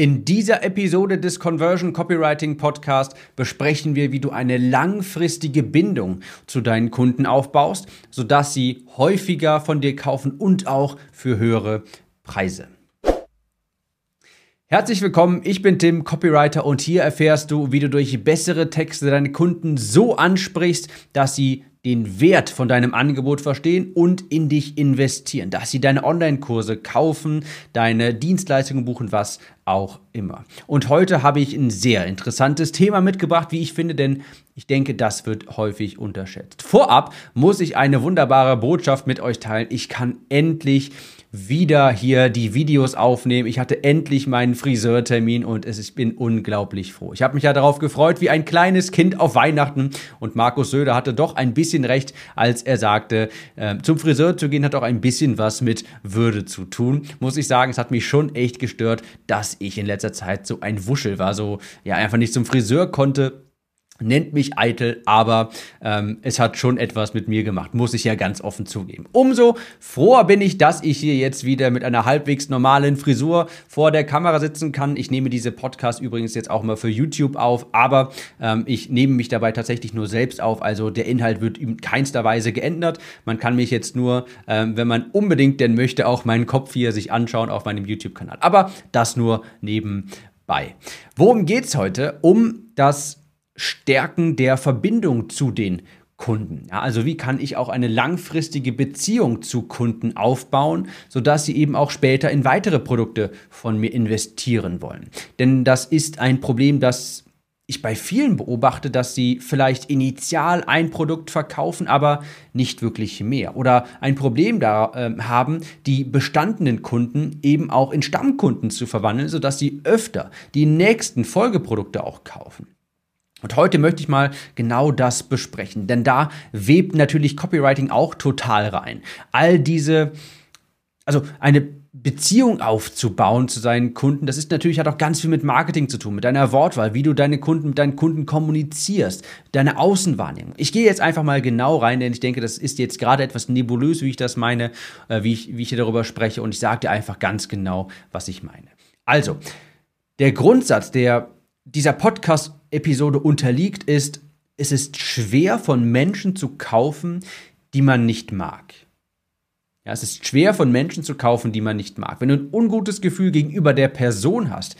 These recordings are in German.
In dieser Episode des Conversion Copywriting Podcast besprechen wir, wie du eine langfristige Bindung zu deinen Kunden aufbaust, sodass sie häufiger von dir kaufen und auch für höhere Preise. Herzlich willkommen, ich bin Tim, Copywriter und hier erfährst du, wie du durch bessere Texte deine Kunden so ansprichst, dass sie den Wert von deinem Angebot verstehen und in dich investieren, dass sie deine Online-Kurse kaufen, deine Dienstleistungen buchen, was auch immer. Und heute habe ich ein sehr interessantes Thema mitgebracht, wie ich finde, denn ich denke, das wird häufig unterschätzt. Vorab muss ich eine wunderbare Botschaft mit euch teilen. Ich kann endlich wieder hier die Videos aufnehmen. Ich hatte endlich meinen Friseurtermin und es, ich bin unglaublich froh. Ich habe mich ja darauf gefreut, wie ein kleines Kind auf Weihnachten. Und Markus Söder hatte doch ein bisschen recht, als er sagte, äh, zum Friseur zu gehen hat auch ein bisschen was mit Würde zu tun. Muss ich sagen, es hat mich schon echt gestört, dass ich in letzter Zeit so ein Wuschel war, so ja einfach nicht zum Friseur konnte Nennt mich eitel, aber ähm, es hat schon etwas mit mir gemacht, muss ich ja ganz offen zugeben. Umso froher bin ich, dass ich hier jetzt wieder mit einer halbwegs normalen Frisur vor der Kamera sitzen kann. Ich nehme diese Podcast übrigens jetzt auch mal für YouTube auf, aber ähm, ich nehme mich dabei tatsächlich nur selbst auf. Also der Inhalt wird in keinster Weise geändert. Man kann mich jetzt nur, ähm, wenn man unbedingt denn möchte, auch meinen Kopf hier sich anschauen auf meinem YouTube-Kanal. Aber das nur nebenbei. Worum geht's heute? Um das Stärken der Verbindung zu den Kunden. Ja, also wie kann ich auch eine langfristige Beziehung zu Kunden aufbauen, sodass sie eben auch später in weitere Produkte von mir investieren wollen. Denn das ist ein Problem, das ich bei vielen beobachte, dass sie vielleicht initial ein Produkt verkaufen, aber nicht wirklich mehr. Oder ein Problem da äh, haben, die bestandenen Kunden eben auch in Stammkunden zu verwandeln, sodass sie öfter die nächsten Folgeprodukte auch kaufen. Und heute möchte ich mal genau das besprechen, denn da webt natürlich Copywriting auch total rein. All diese, also eine Beziehung aufzubauen zu seinen Kunden, das ist natürlich hat auch ganz viel mit Marketing zu tun, mit deiner Wortwahl, wie du deine Kunden mit deinen Kunden kommunizierst, deine Außenwahrnehmung. Ich gehe jetzt einfach mal genau rein, denn ich denke, das ist jetzt gerade etwas nebulös, wie ich das meine, äh, wie ich, wie ich hier darüber spreche und ich sage dir einfach ganz genau, was ich meine. Also, der Grundsatz, der dieser Podcast-Episode unterliegt, ist, es ist schwer von Menschen zu kaufen, die man nicht mag. Ja, es ist schwer von Menschen zu kaufen, die man nicht mag. Wenn du ein ungutes Gefühl gegenüber der Person hast,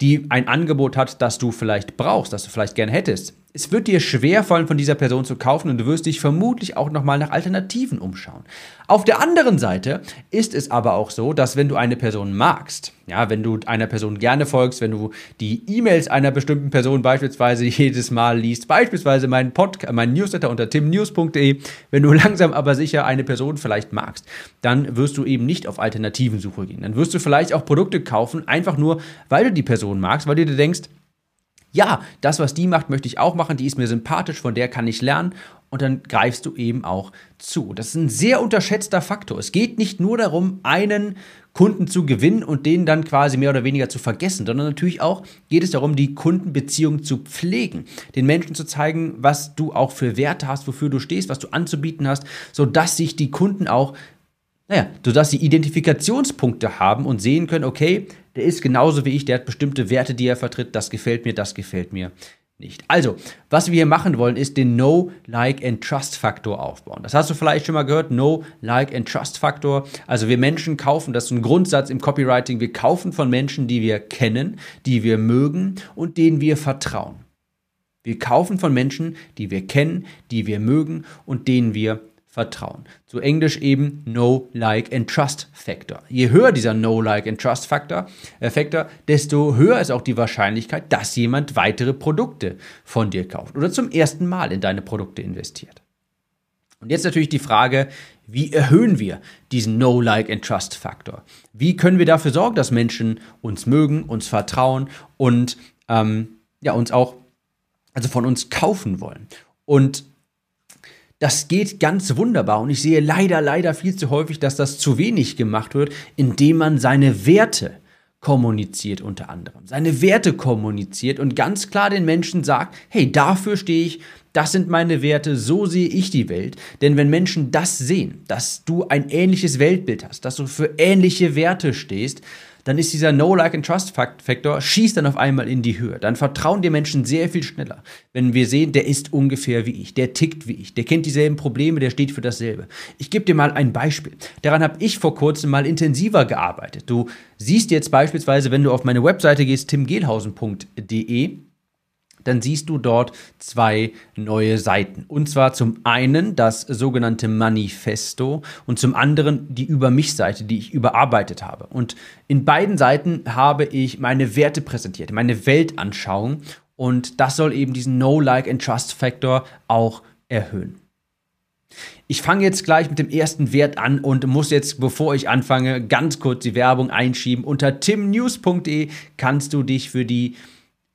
die ein Angebot hat, das du vielleicht brauchst, das du vielleicht gerne hättest, es wird dir schwer fallen, von dieser Person zu kaufen und du wirst dich vermutlich auch nochmal nach Alternativen umschauen. Auf der anderen Seite ist es aber auch so, dass wenn du eine Person magst, ja, wenn du einer Person gerne folgst, wenn du die E-Mails einer bestimmten Person beispielsweise jedes Mal liest, beispielsweise meinen Podcast, meinen Newsletter unter timnews.de, wenn du langsam aber sicher eine Person vielleicht magst, dann wirst du eben nicht auf Alternativensuche gehen. Dann wirst du vielleicht auch Produkte kaufen, einfach nur, weil du die Person magst, weil du dir denkst, ja, das, was die macht, möchte ich auch machen, die ist mir sympathisch, von der kann ich lernen und dann greifst du eben auch zu. Das ist ein sehr unterschätzter Faktor. Es geht nicht nur darum, einen Kunden zu gewinnen und den dann quasi mehr oder weniger zu vergessen, sondern natürlich auch geht es darum, die Kundenbeziehung zu pflegen, den Menschen zu zeigen, was du auch für Werte hast, wofür du stehst, was du anzubieten hast, sodass sich die Kunden auch naja, sodass sie Identifikationspunkte haben und sehen können, okay, der ist genauso wie ich, der hat bestimmte Werte, die er vertritt, das gefällt mir, das gefällt mir nicht. Also, was wir hier machen wollen, ist den No, Like and Trust Faktor aufbauen. Das hast du vielleicht schon mal gehört, No, Like and Trust Faktor. Also wir Menschen kaufen, das ist ein Grundsatz im Copywriting, wir kaufen von Menschen, die wir kennen, die wir mögen und denen wir vertrauen. Wir kaufen von Menschen, die wir kennen, die wir mögen und denen wir Vertrauen. Zu Englisch eben No, Like and Trust Factor. Je höher dieser No, Like and Trust Factor, äh, Factor, desto höher ist auch die Wahrscheinlichkeit, dass jemand weitere Produkte von dir kauft oder zum ersten Mal in deine Produkte investiert. Und jetzt natürlich die Frage, wie erhöhen wir diesen No, Like and Trust Faktor? Wie können wir dafür sorgen, dass Menschen uns mögen, uns vertrauen und ähm, ja, uns auch, also von uns kaufen wollen? Und das geht ganz wunderbar und ich sehe leider, leider viel zu häufig, dass das zu wenig gemacht wird, indem man seine Werte kommuniziert unter anderem. Seine Werte kommuniziert und ganz klar den Menschen sagt, hey, dafür stehe ich, das sind meine Werte, so sehe ich die Welt. Denn wenn Menschen das sehen, dass du ein ähnliches Weltbild hast, dass du für ähnliche Werte stehst, dann ist dieser No Like and Trust Faktor schießt dann auf einmal in die Höhe. Dann vertrauen dir Menschen sehr viel schneller, wenn wir sehen, der ist ungefähr wie ich, der tickt wie ich, der kennt dieselben Probleme, der steht für dasselbe. Ich gebe dir mal ein Beispiel. Daran habe ich vor kurzem mal intensiver gearbeitet. Du siehst jetzt beispielsweise, wenn du auf meine Webseite gehst, timgehlhausen.de, dann siehst du dort zwei neue Seiten. Und zwar zum einen das sogenannte Manifesto und zum anderen die Über mich-Seite, die ich überarbeitet habe. Und in beiden Seiten habe ich meine Werte präsentiert, meine Weltanschauung. Und das soll eben diesen No, Like and Trust Factor auch erhöhen. Ich fange jetzt gleich mit dem ersten Wert an und muss jetzt, bevor ich anfange, ganz kurz die Werbung einschieben. Unter timnews.de kannst du dich für die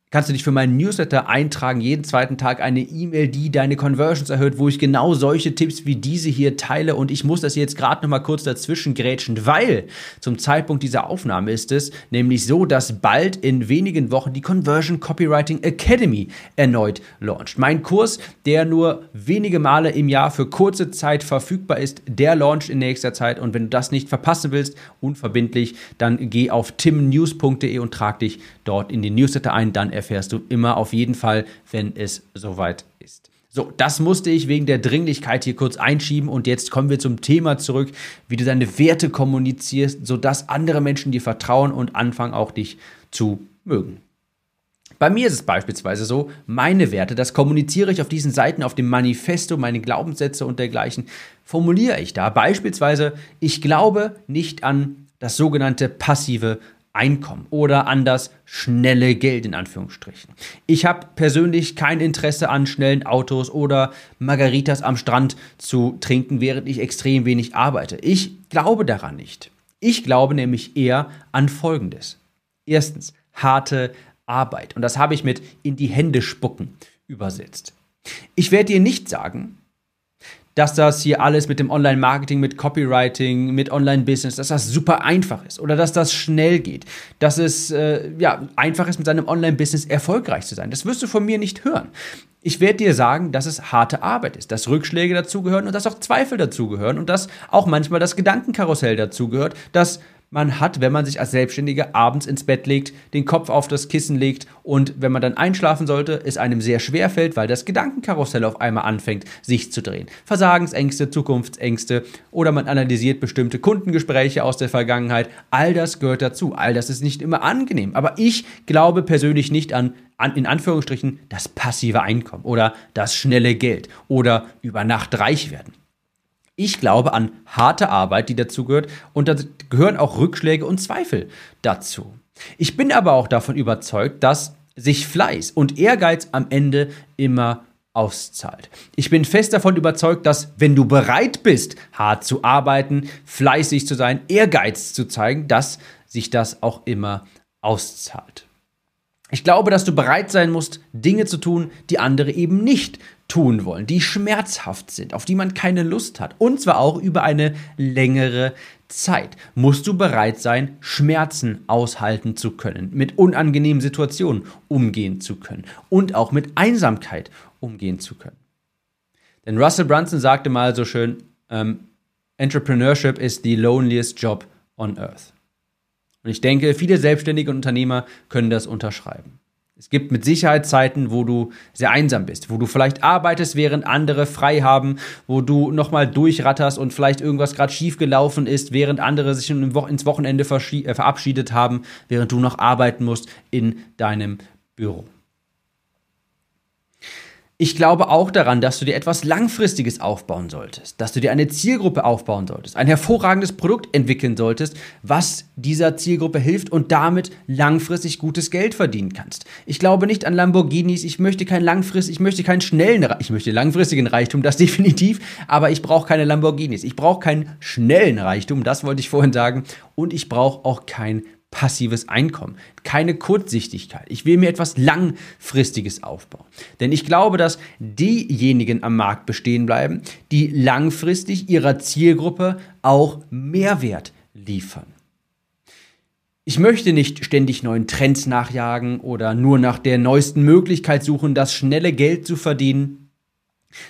kannst du dich für meinen Newsletter eintragen, jeden zweiten Tag eine E-Mail, die deine Conversions erhöht, wo ich genau solche Tipps wie diese hier teile? Und ich muss das jetzt gerade noch mal kurz dazwischen grätschen, weil zum Zeitpunkt dieser Aufnahme ist es nämlich so, dass bald in wenigen Wochen die Conversion Copywriting Academy erneut launcht. Mein Kurs, der nur wenige Male im Jahr für kurze Zeit verfügbar ist, der launcht in nächster Zeit. Und wenn du das nicht verpassen willst, unverbindlich, dann geh auf timnews.de und trag dich dort in den Newsletter ein, dann erfährst du immer auf jeden Fall, wenn es soweit ist. So, das musste ich wegen der Dringlichkeit hier kurz einschieben und jetzt kommen wir zum Thema zurück, wie du deine Werte kommunizierst, sodass andere Menschen dir vertrauen und anfangen auch dich zu mögen. Bei mir ist es beispielsweise so, meine Werte, das kommuniziere ich auf diesen Seiten, auf dem Manifesto, meine Glaubenssätze und dergleichen, formuliere ich da. Beispielsweise, ich glaube nicht an das sogenannte passive Einkommen oder das schnelle Geld in Anführungsstrichen. Ich habe persönlich kein Interesse an schnellen Autos oder Margaritas am Strand zu trinken, während ich extrem wenig arbeite. Ich glaube daran nicht. Ich glaube nämlich eher an Folgendes. Erstens, harte Arbeit. Und das habe ich mit in die Hände spucken übersetzt. Ich werde dir nicht sagen, dass das hier alles mit dem Online-Marketing, mit Copywriting, mit Online-Business, dass das super einfach ist oder dass das schnell geht, dass es äh, ja, einfach ist, mit seinem Online-Business erfolgreich zu sein. Das wirst du von mir nicht hören. Ich werde dir sagen, dass es harte Arbeit ist, dass Rückschläge dazugehören und dass auch Zweifel dazugehören und dass auch manchmal das Gedankenkarussell dazugehört, dass man hat, wenn man sich als Selbstständiger abends ins Bett legt, den Kopf auf das Kissen legt und wenn man dann einschlafen sollte, es einem sehr schwer fällt, weil das Gedankenkarussell auf einmal anfängt, sich zu drehen. Versagensängste, Zukunftsängste oder man analysiert bestimmte Kundengespräche aus der Vergangenheit. All das gehört dazu. All das ist nicht immer angenehm. Aber ich glaube persönlich nicht an, an in Anführungsstrichen, das passive Einkommen oder das schnelle Geld oder über Nacht reich werden. Ich glaube an harte Arbeit, die dazu gehört, und da gehören auch Rückschläge und Zweifel dazu. Ich bin aber auch davon überzeugt, dass sich Fleiß und Ehrgeiz am Ende immer auszahlt. Ich bin fest davon überzeugt, dass wenn du bereit bist, hart zu arbeiten, fleißig zu sein, Ehrgeiz zu zeigen, dass sich das auch immer auszahlt. Ich glaube, dass du bereit sein musst, Dinge zu tun, die andere eben nicht tun wollen, die schmerzhaft sind, auf die man keine Lust hat. Und zwar auch über eine längere Zeit. Musst du bereit sein, Schmerzen aushalten zu können, mit unangenehmen Situationen umgehen zu können und auch mit Einsamkeit umgehen zu können. Denn Russell Brunson sagte mal so schön, ähm, Entrepreneurship is the loneliest job on earth. Und ich denke, viele Selbstständige und Unternehmer können das unterschreiben. Es gibt mit Sicherheit Zeiten, wo du sehr einsam bist, wo du vielleicht arbeitest, während andere frei haben, wo du nochmal durchratterst und vielleicht irgendwas gerade schief gelaufen ist, während andere sich ins Wochenende äh, verabschiedet haben, während du noch arbeiten musst in deinem Büro. Ich glaube auch daran, dass du dir etwas Langfristiges aufbauen solltest, dass du dir eine Zielgruppe aufbauen solltest, ein hervorragendes Produkt entwickeln solltest, was dieser Zielgruppe hilft und damit langfristig gutes Geld verdienen kannst. Ich glaube nicht an Lamborghinis, ich möchte keinen langfristig, ich möchte keinen schnellen, ich möchte langfristigen Reichtum, das definitiv, aber ich brauche keine Lamborghinis, ich brauche keinen schnellen Reichtum, das wollte ich vorhin sagen, und ich brauche auch kein passives Einkommen, keine Kurzsichtigkeit. Ich will mir etwas Langfristiges aufbauen. Denn ich glaube, dass diejenigen am Markt bestehen bleiben, die langfristig ihrer Zielgruppe auch Mehrwert liefern. Ich möchte nicht ständig neuen Trends nachjagen oder nur nach der neuesten Möglichkeit suchen, das schnelle Geld zu verdienen.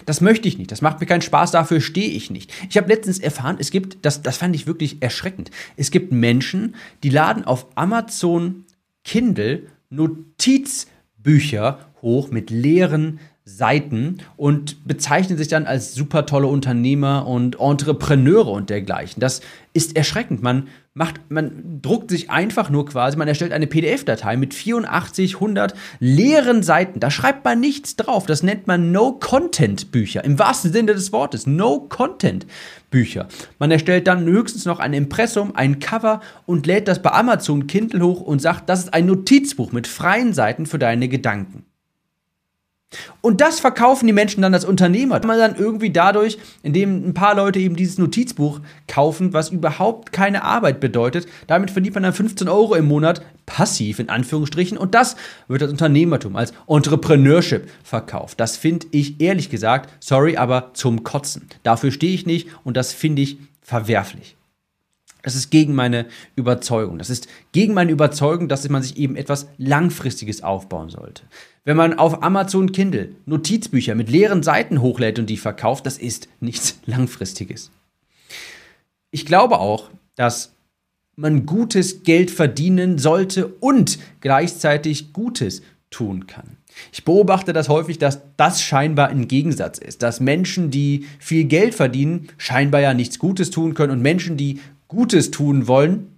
Das möchte ich nicht. Das macht mir keinen Spaß. Dafür stehe ich nicht. Ich habe letztens erfahren, es gibt, das, das fand ich wirklich erschreckend. Es gibt Menschen, die laden auf Amazon Kindle Notizbücher hoch mit leeren Seiten und bezeichnen sich dann als super tolle Unternehmer und Entrepreneure und dergleichen. Das ist erschreckend. Man macht, man druckt sich einfach nur quasi, man erstellt eine PDF-Datei mit 84, 100 leeren Seiten. Da schreibt man nichts drauf. Das nennt man No-Content-Bücher. Im wahrsten Sinne des Wortes. No-Content-Bücher. Man erstellt dann höchstens noch ein Impressum, ein Cover und lädt das bei Amazon Kindle hoch und sagt, das ist ein Notizbuch mit freien Seiten für deine Gedanken. Und das verkaufen die Menschen dann als Unternehmer. Man dann irgendwie dadurch, indem ein paar Leute eben dieses Notizbuch kaufen, was überhaupt keine Arbeit bedeutet, damit verdient man dann 15 Euro im Monat passiv in Anführungsstrichen und das wird als Unternehmertum, als Entrepreneurship verkauft. Das finde ich ehrlich gesagt, sorry, aber zum Kotzen. Dafür stehe ich nicht und das finde ich verwerflich. Das ist gegen meine Überzeugung. Das ist gegen meine Überzeugung, dass man sich eben etwas Langfristiges aufbauen sollte. Wenn man auf Amazon Kindle Notizbücher mit leeren Seiten hochlädt und die verkauft, das ist nichts Langfristiges. Ich glaube auch, dass man gutes Geld verdienen sollte und gleichzeitig Gutes tun kann. Ich beobachte das häufig, dass das scheinbar ein Gegensatz ist, dass Menschen, die viel Geld verdienen, scheinbar ja nichts Gutes tun können und Menschen, die Gutes tun wollen,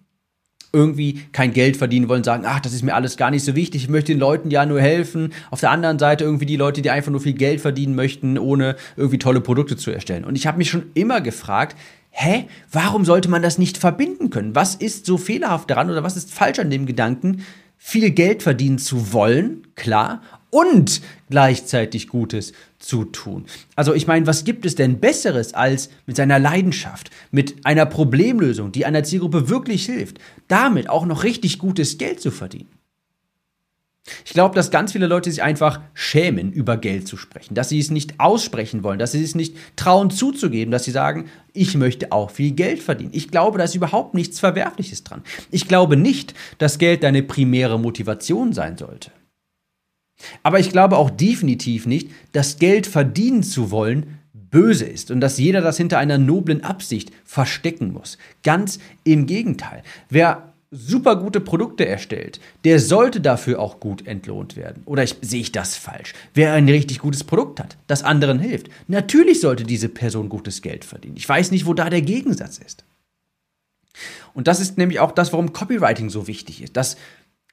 irgendwie kein Geld verdienen wollen, sagen, ach, das ist mir alles gar nicht so wichtig, ich möchte den Leuten ja nur helfen. Auf der anderen Seite irgendwie die Leute, die einfach nur viel Geld verdienen möchten, ohne irgendwie tolle Produkte zu erstellen. Und ich habe mich schon immer gefragt, hä, warum sollte man das nicht verbinden können? Was ist so fehlerhaft daran oder was ist falsch an dem Gedanken, viel Geld verdienen zu wollen, klar, und gleichzeitig Gutes zu tun. Also ich meine, was gibt es denn Besseres als mit seiner Leidenschaft, mit einer Problemlösung, die einer Zielgruppe wirklich hilft, damit auch noch richtig gutes Geld zu verdienen? Ich glaube, dass ganz viele Leute sich einfach schämen, über Geld zu sprechen, dass sie es nicht aussprechen wollen, dass sie es nicht trauen zuzugeben, dass sie sagen, ich möchte auch viel Geld verdienen. Ich glaube, da ist überhaupt nichts Verwerfliches dran. Ich glaube nicht, dass Geld deine primäre Motivation sein sollte. Aber ich glaube auch definitiv nicht, dass Geld verdienen zu wollen böse ist und dass jeder das hinter einer noblen Absicht verstecken muss. Ganz im Gegenteil. Wer super gute Produkte erstellt, der sollte dafür auch gut entlohnt werden. Oder ich, sehe ich das falsch? Wer ein richtig gutes Produkt hat, das anderen hilft, natürlich sollte diese Person gutes Geld verdienen. Ich weiß nicht, wo da der Gegensatz ist. Und das ist nämlich auch das, warum Copywriting so wichtig ist. Dass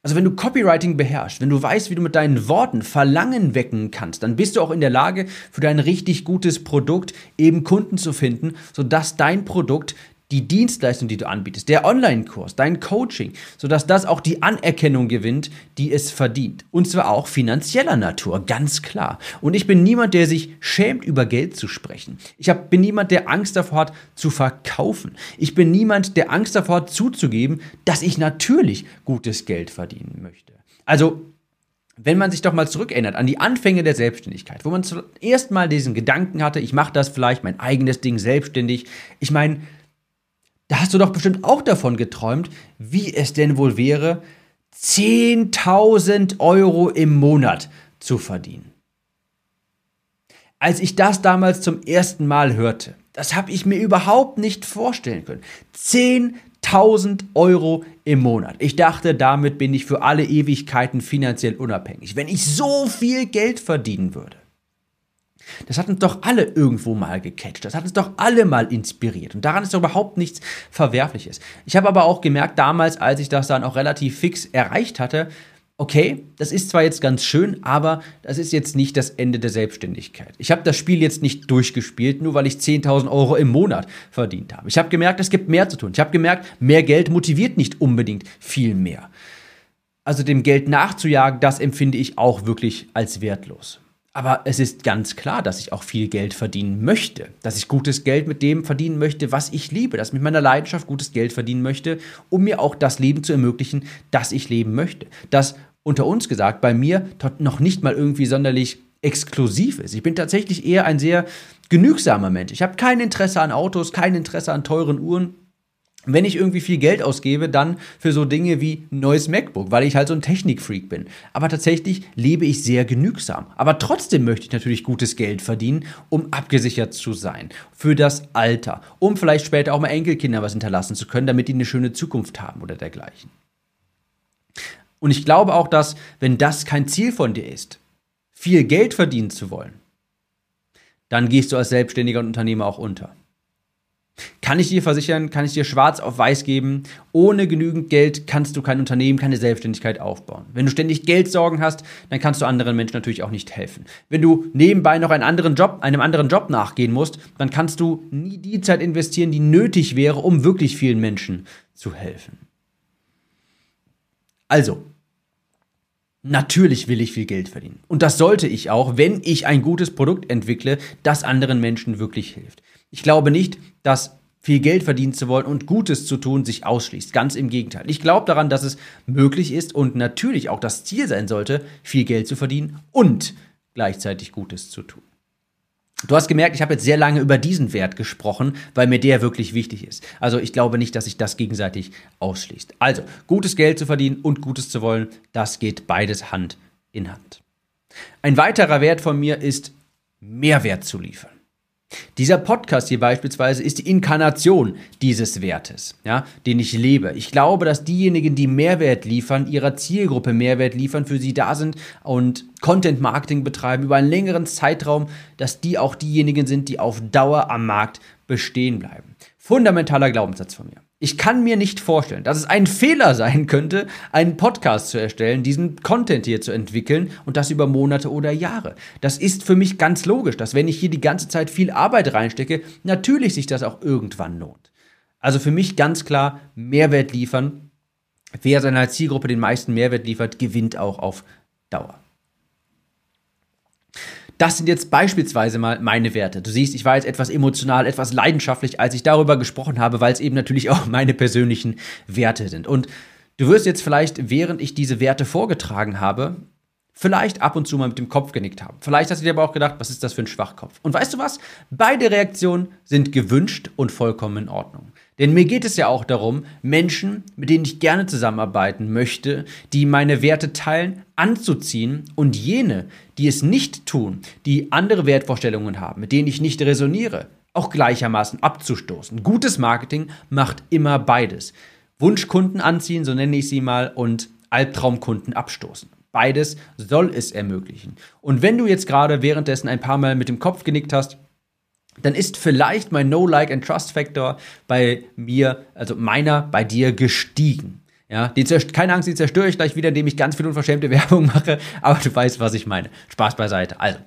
also wenn du Copywriting beherrschst, wenn du weißt, wie du mit deinen Worten Verlangen wecken kannst, dann bist du auch in der Lage, für dein richtig gutes Produkt eben Kunden zu finden, sodass dein Produkt die Dienstleistung, die du anbietest, der Online-Kurs, dein Coaching, sodass das auch die Anerkennung gewinnt, die es verdient. Und zwar auch finanzieller Natur, ganz klar. Und ich bin niemand, der sich schämt, über Geld zu sprechen. Ich hab, bin niemand, der Angst davor hat, zu verkaufen. Ich bin niemand, der Angst davor hat, zuzugeben, dass ich natürlich gutes Geld verdienen möchte. Also wenn man sich doch mal zurückerinnert an die Anfänge der Selbstständigkeit, wo man zuerst mal diesen Gedanken hatte, ich mache das vielleicht mein eigenes Ding selbstständig. Ich meine, da hast du doch bestimmt auch davon geträumt, wie es denn wohl wäre, 10.000 Euro im Monat zu verdienen. Als ich das damals zum ersten Mal hörte, das habe ich mir überhaupt nicht vorstellen können. 10.000 Euro im Monat. Ich dachte, damit bin ich für alle Ewigkeiten finanziell unabhängig. Wenn ich so viel Geld verdienen würde. Das hat uns doch alle irgendwo mal gecatcht. Das hat uns doch alle mal inspiriert. Und daran ist doch überhaupt nichts Verwerfliches. Ich habe aber auch gemerkt, damals, als ich das dann auch relativ fix erreicht hatte, okay, das ist zwar jetzt ganz schön, aber das ist jetzt nicht das Ende der Selbstständigkeit. Ich habe das Spiel jetzt nicht durchgespielt, nur weil ich 10.000 Euro im Monat verdient habe. Ich habe gemerkt, es gibt mehr zu tun. Ich habe gemerkt, mehr Geld motiviert nicht unbedingt viel mehr. Also dem Geld nachzujagen, das empfinde ich auch wirklich als wertlos. Aber es ist ganz klar, dass ich auch viel Geld verdienen möchte, dass ich gutes Geld mit dem verdienen möchte, was ich liebe, dass ich mit meiner Leidenschaft gutes Geld verdienen möchte, um mir auch das Leben zu ermöglichen, das ich leben möchte. Das unter uns gesagt bei mir noch nicht mal irgendwie sonderlich exklusiv ist. Ich bin tatsächlich eher ein sehr genügsamer Mensch. Ich habe kein Interesse an Autos, kein Interesse an teuren Uhren. Wenn ich irgendwie viel Geld ausgebe, dann für so Dinge wie ein neues MacBook, weil ich halt so ein Technikfreak bin. Aber tatsächlich lebe ich sehr genügsam. Aber trotzdem möchte ich natürlich gutes Geld verdienen, um abgesichert zu sein. Für das Alter. Um vielleicht später auch mal Enkelkinder was hinterlassen zu können, damit die eine schöne Zukunft haben oder dergleichen. Und ich glaube auch, dass, wenn das kein Ziel von dir ist, viel Geld verdienen zu wollen, dann gehst du als Selbstständiger und Unternehmer auch unter. Kann ich dir versichern, kann ich dir schwarz auf weiß geben, ohne genügend Geld kannst du kein Unternehmen, keine Selbstständigkeit aufbauen. Wenn du ständig Geldsorgen hast, dann kannst du anderen Menschen natürlich auch nicht helfen. Wenn du nebenbei noch einen anderen Job, einem anderen Job nachgehen musst, dann kannst du nie die Zeit investieren, die nötig wäre, um wirklich vielen Menschen zu helfen. Also, Natürlich will ich viel Geld verdienen. Und das sollte ich auch, wenn ich ein gutes Produkt entwickle, das anderen Menschen wirklich hilft. Ich glaube nicht, dass viel Geld verdienen zu wollen und Gutes zu tun sich ausschließt. Ganz im Gegenteil. Ich glaube daran, dass es möglich ist und natürlich auch das Ziel sein sollte, viel Geld zu verdienen und gleichzeitig Gutes zu tun. Du hast gemerkt, ich habe jetzt sehr lange über diesen Wert gesprochen, weil mir der wirklich wichtig ist. Also ich glaube nicht, dass sich das gegenseitig ausschließt. Also, gutes Geld zu verdienen und Gutes zu wollen, das geht beides Hand in Hand. Ein weiterer Wert von mir ist, Mehrwert zu liefern. Dieser Podcast hier beispielsweise ist die Inkarnation dieses Wertes, ja, den ich lebe. Ich glaube, dass diejenigen, die Mehrwert liefern, ihrer Zielgruppe Mehrwert liefern, für sie da sind und Content Marketing betreiben über einen längeren Zeitraum, dass die auch diejenigen sind, die auf Dauer am Markt bestehen bleiben. Fundamentaler Glaubenssatz von mir. Ich kann mir nicht vorstellen, dass es ein Fehler sein könnte, einen Podcast zu erstellen, diesen Content hier zu entwickeln und das über Monate oder Jahre. Das ist für mich ganz logisch, dass wenn ich hier die ganze Zeit viel Arbeit reinstecke, natürlich sich das auch irgendwann lohnt. Also für mich ganz klar Mehrwert liefern. Wer seiner Zielgruppe den meisten Mehrwert liefert, gewinnt auch auf Dauer. Das sind jetzt beispielsweise mal meine Werte. Du siehst, ich war jetzt etwas emotional, etwas leidenschaftlich, als ich darüber gesprochen habe, weil es eben natürlich auch meine persönlichen Werte sind. Und du wirst jetzt vielleicht, während ich diese Werte vorgetragen habe, vielleicht ab und zu mal mit dem Kopf genickt haben. Vielleicht hast du dir aber auch gedacht, was ist das für ein Schwachkopf? Und weißt du was? Beide Reaktionen sind gewünscht und vollkommen in Ordnung. Denn mir geht es ja auch darum, Menschen, mit denen ich gerne zusammenarbeiten möchte, die meine Werte teilen, anzuziehen und jene, die es nicht tun, die andere Wertvorstellungen haben, mit denen ich nicht resoniere, auch gleichermaßen abzustoßen. Gutes Marketing macht immer beides. Wunschkunden anziehen, so nenne ich sie mal, und Albtraumkunden abstoßen. Beides soll es ermöglichen. Und wenn du jetzt gerade währenddessen ein paar Mal mit dem Kopf genickt hast, dann ist vielleicht mein No, Like and Trust Factor bei mir, also meiner, bei dir gestiegen. Ja, die keine Angst, die zerstöre ich gleich wieder, indem ich ganz viel unverschämte Werbung mache, aber du weißt, was ich meine. Spaß beiseite. Also,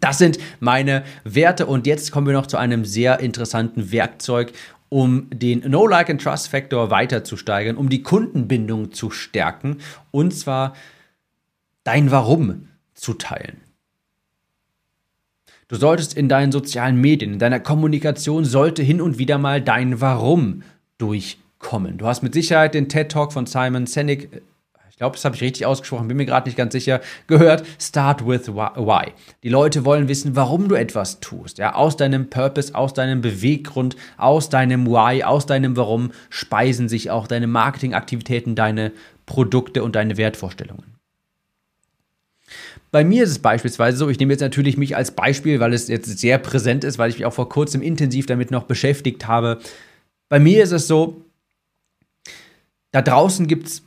das sind meine Werte und jetzt kommen wir noch zu einem sehr interessanten Werkzeug, um den No Like and Trust Factor weiter zu steigern, um die Kundenbindung zu stärken und zwar dein Warum zu teilen. Du solltest in deinen sozialen Medien, in deiner Kommunikation sollte hin und wieder mal dein Warum durchkommen. Du hast mit Sicherheit den TED Talk von Simon Sinek, ich glaube, das habe ich richtig ausgesprochen, bin mir gerade nicht ganz sicher, gehört. Start with why. Die Leute wollen wissen, warum du etwas tust. Ja, aus deinem Purpose, aus deinem Beweggrund, aus deinem Why, aus deinem Warum speisen sich auch deine Marketingaktivitäten, deine Produkte und deine Wertvorstellungen. Bei mir ist es beispielsweise so, ich nehme jetzt natürlich mich als Beispiel, weil es jetzt sehr präsent ist, weil ich mich auch vor kurzem intensiv damit noch beschäftigt habe. Bei mir ist es so, da draußen gibt es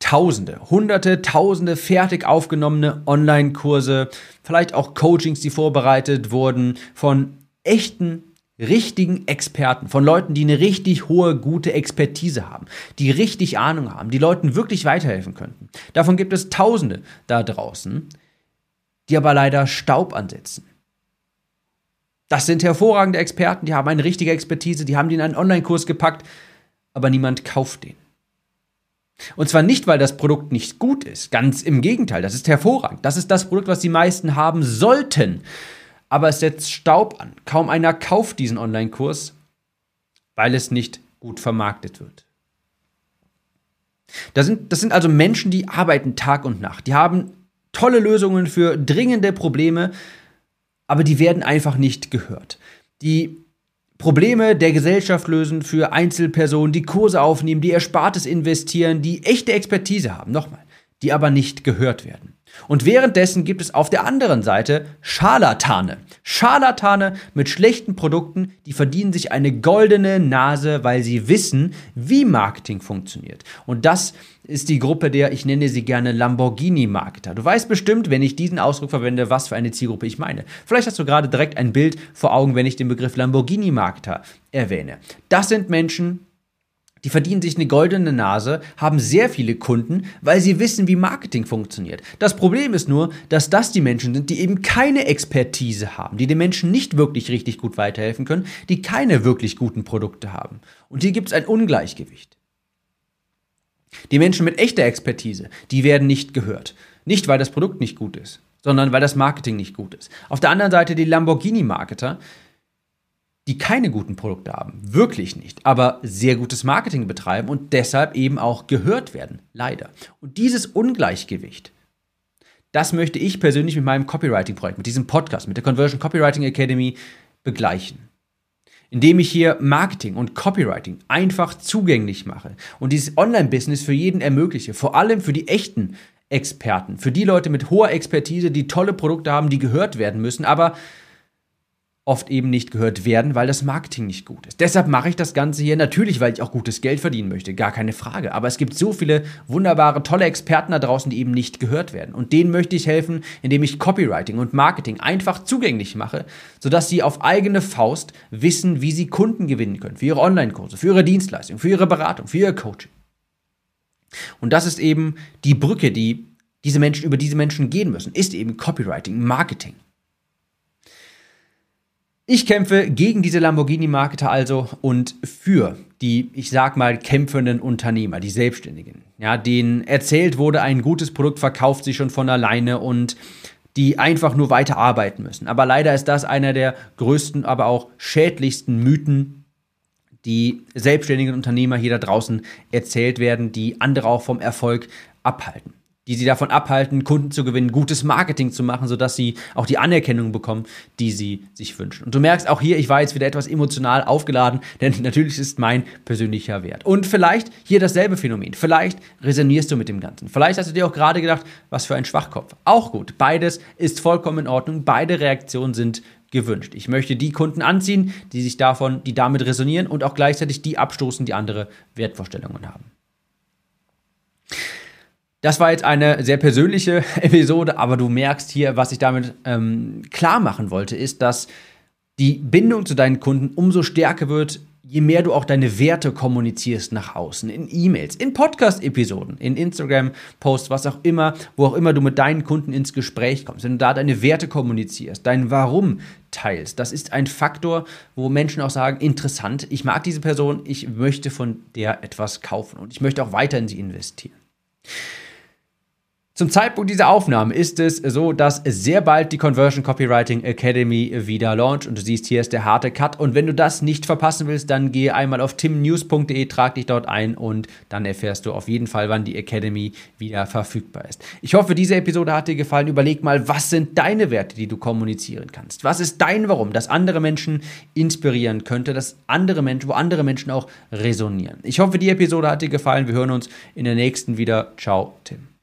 Tausende, Hunderte, Tausende fertig aufgenommene Online-Kurse, vielleicht auch Coachings, die vorbereitet wurden von echten, richtigen Experten, von Leuten, die eine richtig hohe, gute Expertise haben, die richtig Ahnung haben, die Leuten wirklich weiterhelfen könnten. Davon gibt es Tausende da draußen die aber leider Staub ansetzen. Das sind hervorragende Experten, die haben eine richtige Expertise, die haben die in einen Online-Kurs gepackt, aber niemand kauft den. Und zwar nicht, weil das Produkt nicht gut ist, ganz im Gegenteil, das ist hervorragend. Das ist das Produkt, was die meisten haben sollten. Aber es setzt Staub an. Kaum einer kauft diesen Online-Kurs, weil es nicht gut vermarktet wird. Das sind, das sind also Menschen, die arbeiten Tag und Nacht. Die haben tolle Lösungen für dringende Probleme, aber die werden einfach nicht gehört. Die Probleme der Gesellschaft lösen für Einzelpersonen, die Kurse aufnehmen, die Erspartes investieren, die echte Expertise haben, nochmal, die aber nicht gehört werden. Und währenddessen gibt es auf der anderen Seite Scharlatane. Scharlatane mit schlechten Produkten, die verdienen sich eine goldene Nase, weil sie wissen, wie Marketing funktioniert. Und das ist die Gruppe der, ich nenne sie gerne Lamborghini-Marketer. Du weißt bestimmt, wenn ich diesen Ausdruck verwende, was für eine Zielgruppe ich meine. Vielleicht hast du gerade direkt ein Bild vor Augen, wenn ich den Begriff Lamborghini-Marketer erwähne. Das sind Menschen, die verdienen sich eine goldene Nase, haben sehr viele Kunden, weil sie wissen, wie Marketing funktioniert. Das Problem ist nur, dass das die Menschen sind, die eben keine Expertise haben, die den Menschen nicht wirklich richtig gut weiterhelfen können, die keine wirklich guten Produkte haben. Und hier gibt es ein Ungleichgewicht. Die Menschen mit echter Expertise, die werden nicht gehört. Nicht, weil das Produkt nicht gut ist, sondern weil das Marketing nicht gut ist. Auf der anderen Seite die Lamborghini-Marketer, die keine guten Produkte haben, wirklich nicht, aber sehr gutes Marketing betreiben und deshalb eben auch gehört werden, leider. Und dieses Ungleichgewicht, das möchte ich persönlich mit meinem Copywriting-Projekt, mit diesem Podcast, mit der Conversion Copywriting Academy begleichen. Indem ich hier Marketing und Copywriting einfach zugänglich mache und dieses Online-Business für jeden ermögliche, vor allem für die echten Experten, für die Leute mit hoher Expertise, die tolle Produkte haben, die gehört werden müssen, aber oft eben nicht gehört werden, weil das Marketing nicht gut ist. Deshalb mache ich das Ganze hier natürlich, weil ich auch gutes Geld verdienen möchte, gar keine Frage. Aber es gibt so viele wunderbare, tolle Experten da draußen, die eben nicht gehört werden. Und denen möchte ich helfen, indem ich Copywriting und Marketing einfach zugänglich mache, sodass sie auf eigene Faust wissen, wie sie Kunden gewinnen können für ihre Online-Kurse, für ihre Dienstleistung, für ihre Beratung, für ihr Coaching. Und das ist eben die Brücke, die diese Menschen über diese Menschen gehen müssen, ist eben Copywriting, Marketing. Ich kämpfe gegen diese Lamborghini-Marketer also und für die, ich sag mal, kämpfenden Unternehmer, die Selbstständigen, ja, denen erzählt wurde, ein gutes Produkt verkauft sich schon von alleine und die einfach nur weiter arbeiten müssen. Aber leider ist das einer der größten, aber auch schädlichsten Mythen, die selbstständigen Unternehmer hier da draußen erzählt werden, die andere auch vom Erfolg abhalten die sie davon abhalten, Kunden zu gewinnen, gutes Marketing zu machen, sodass sie auch die Anerkennung bekommen, die sie sich wünschen. Und du merkst auch hier, ich war jetzt wieder etwas emotional aufgeladen, denn natürlich ist mein persönlicher Wert. Und vielleicht hier dasselbe Phänomen. Vielleicht resonierst du mit dem Ganzen. Vielleicht hast du dir auch gerade gedacht, was für ein Schwachkopf. Auch gut. Beides ist vollkommen in Ordnung. Beide Reaktionen sind gewünscht. Ich möchte die Kunden anziehen, die sich davon, die damit resonieren und auch gleichzeitig die abstoßen, die andere Wertvorstellungen haben. Das war jetzt eine sehr persönliche Episode, aber du merkst hier, was ich damit ähm, klar machen wollte, ist, dass die Bindung zu deinen Kunden umso stärker wird, je mehr du auch deine Werte kommunizierst nach außen, in E-Mails, in Podcast-Episoden, in Instagram-Posts, was auch immer, wo auch immer du mit deinen Kunden ins Gespräch kommst, wenn du da deine Werte kommunizierst, dein Warum teilst, das ist ein Faktor, wo Menschen auch sagen, interessant, ich mag diese Person, ich möchte von der etwas kaufen und ich möchte auch weiter in sie investieren. Zum Zeitpunkt dieser Aufnahme ist es so, dass sehr bald die Conversion Copywriting Academy wieder launcht und du siehst, hier ist der harte Cut und wenn du das nicht verpassen willst, dann gehe einmal auf timnews.de, trag dich dort ein und dann erfährst du auf jeden Fall, wann die Academy wieder verfügbar ist. Ich hoffe, diese Episode hat dir gefallen. Überleg mal, was sind deine Werte, die du kommunizieren kannst? Was ist dein Warum, das andere Menschen inspirieren könnte, dass andere Menschen, wo andere Menschen auch resonieren? Ich hoffe, die Episode hat dir gefallen. Wir hören uns in der nächsten wieder. Ciao, Tim.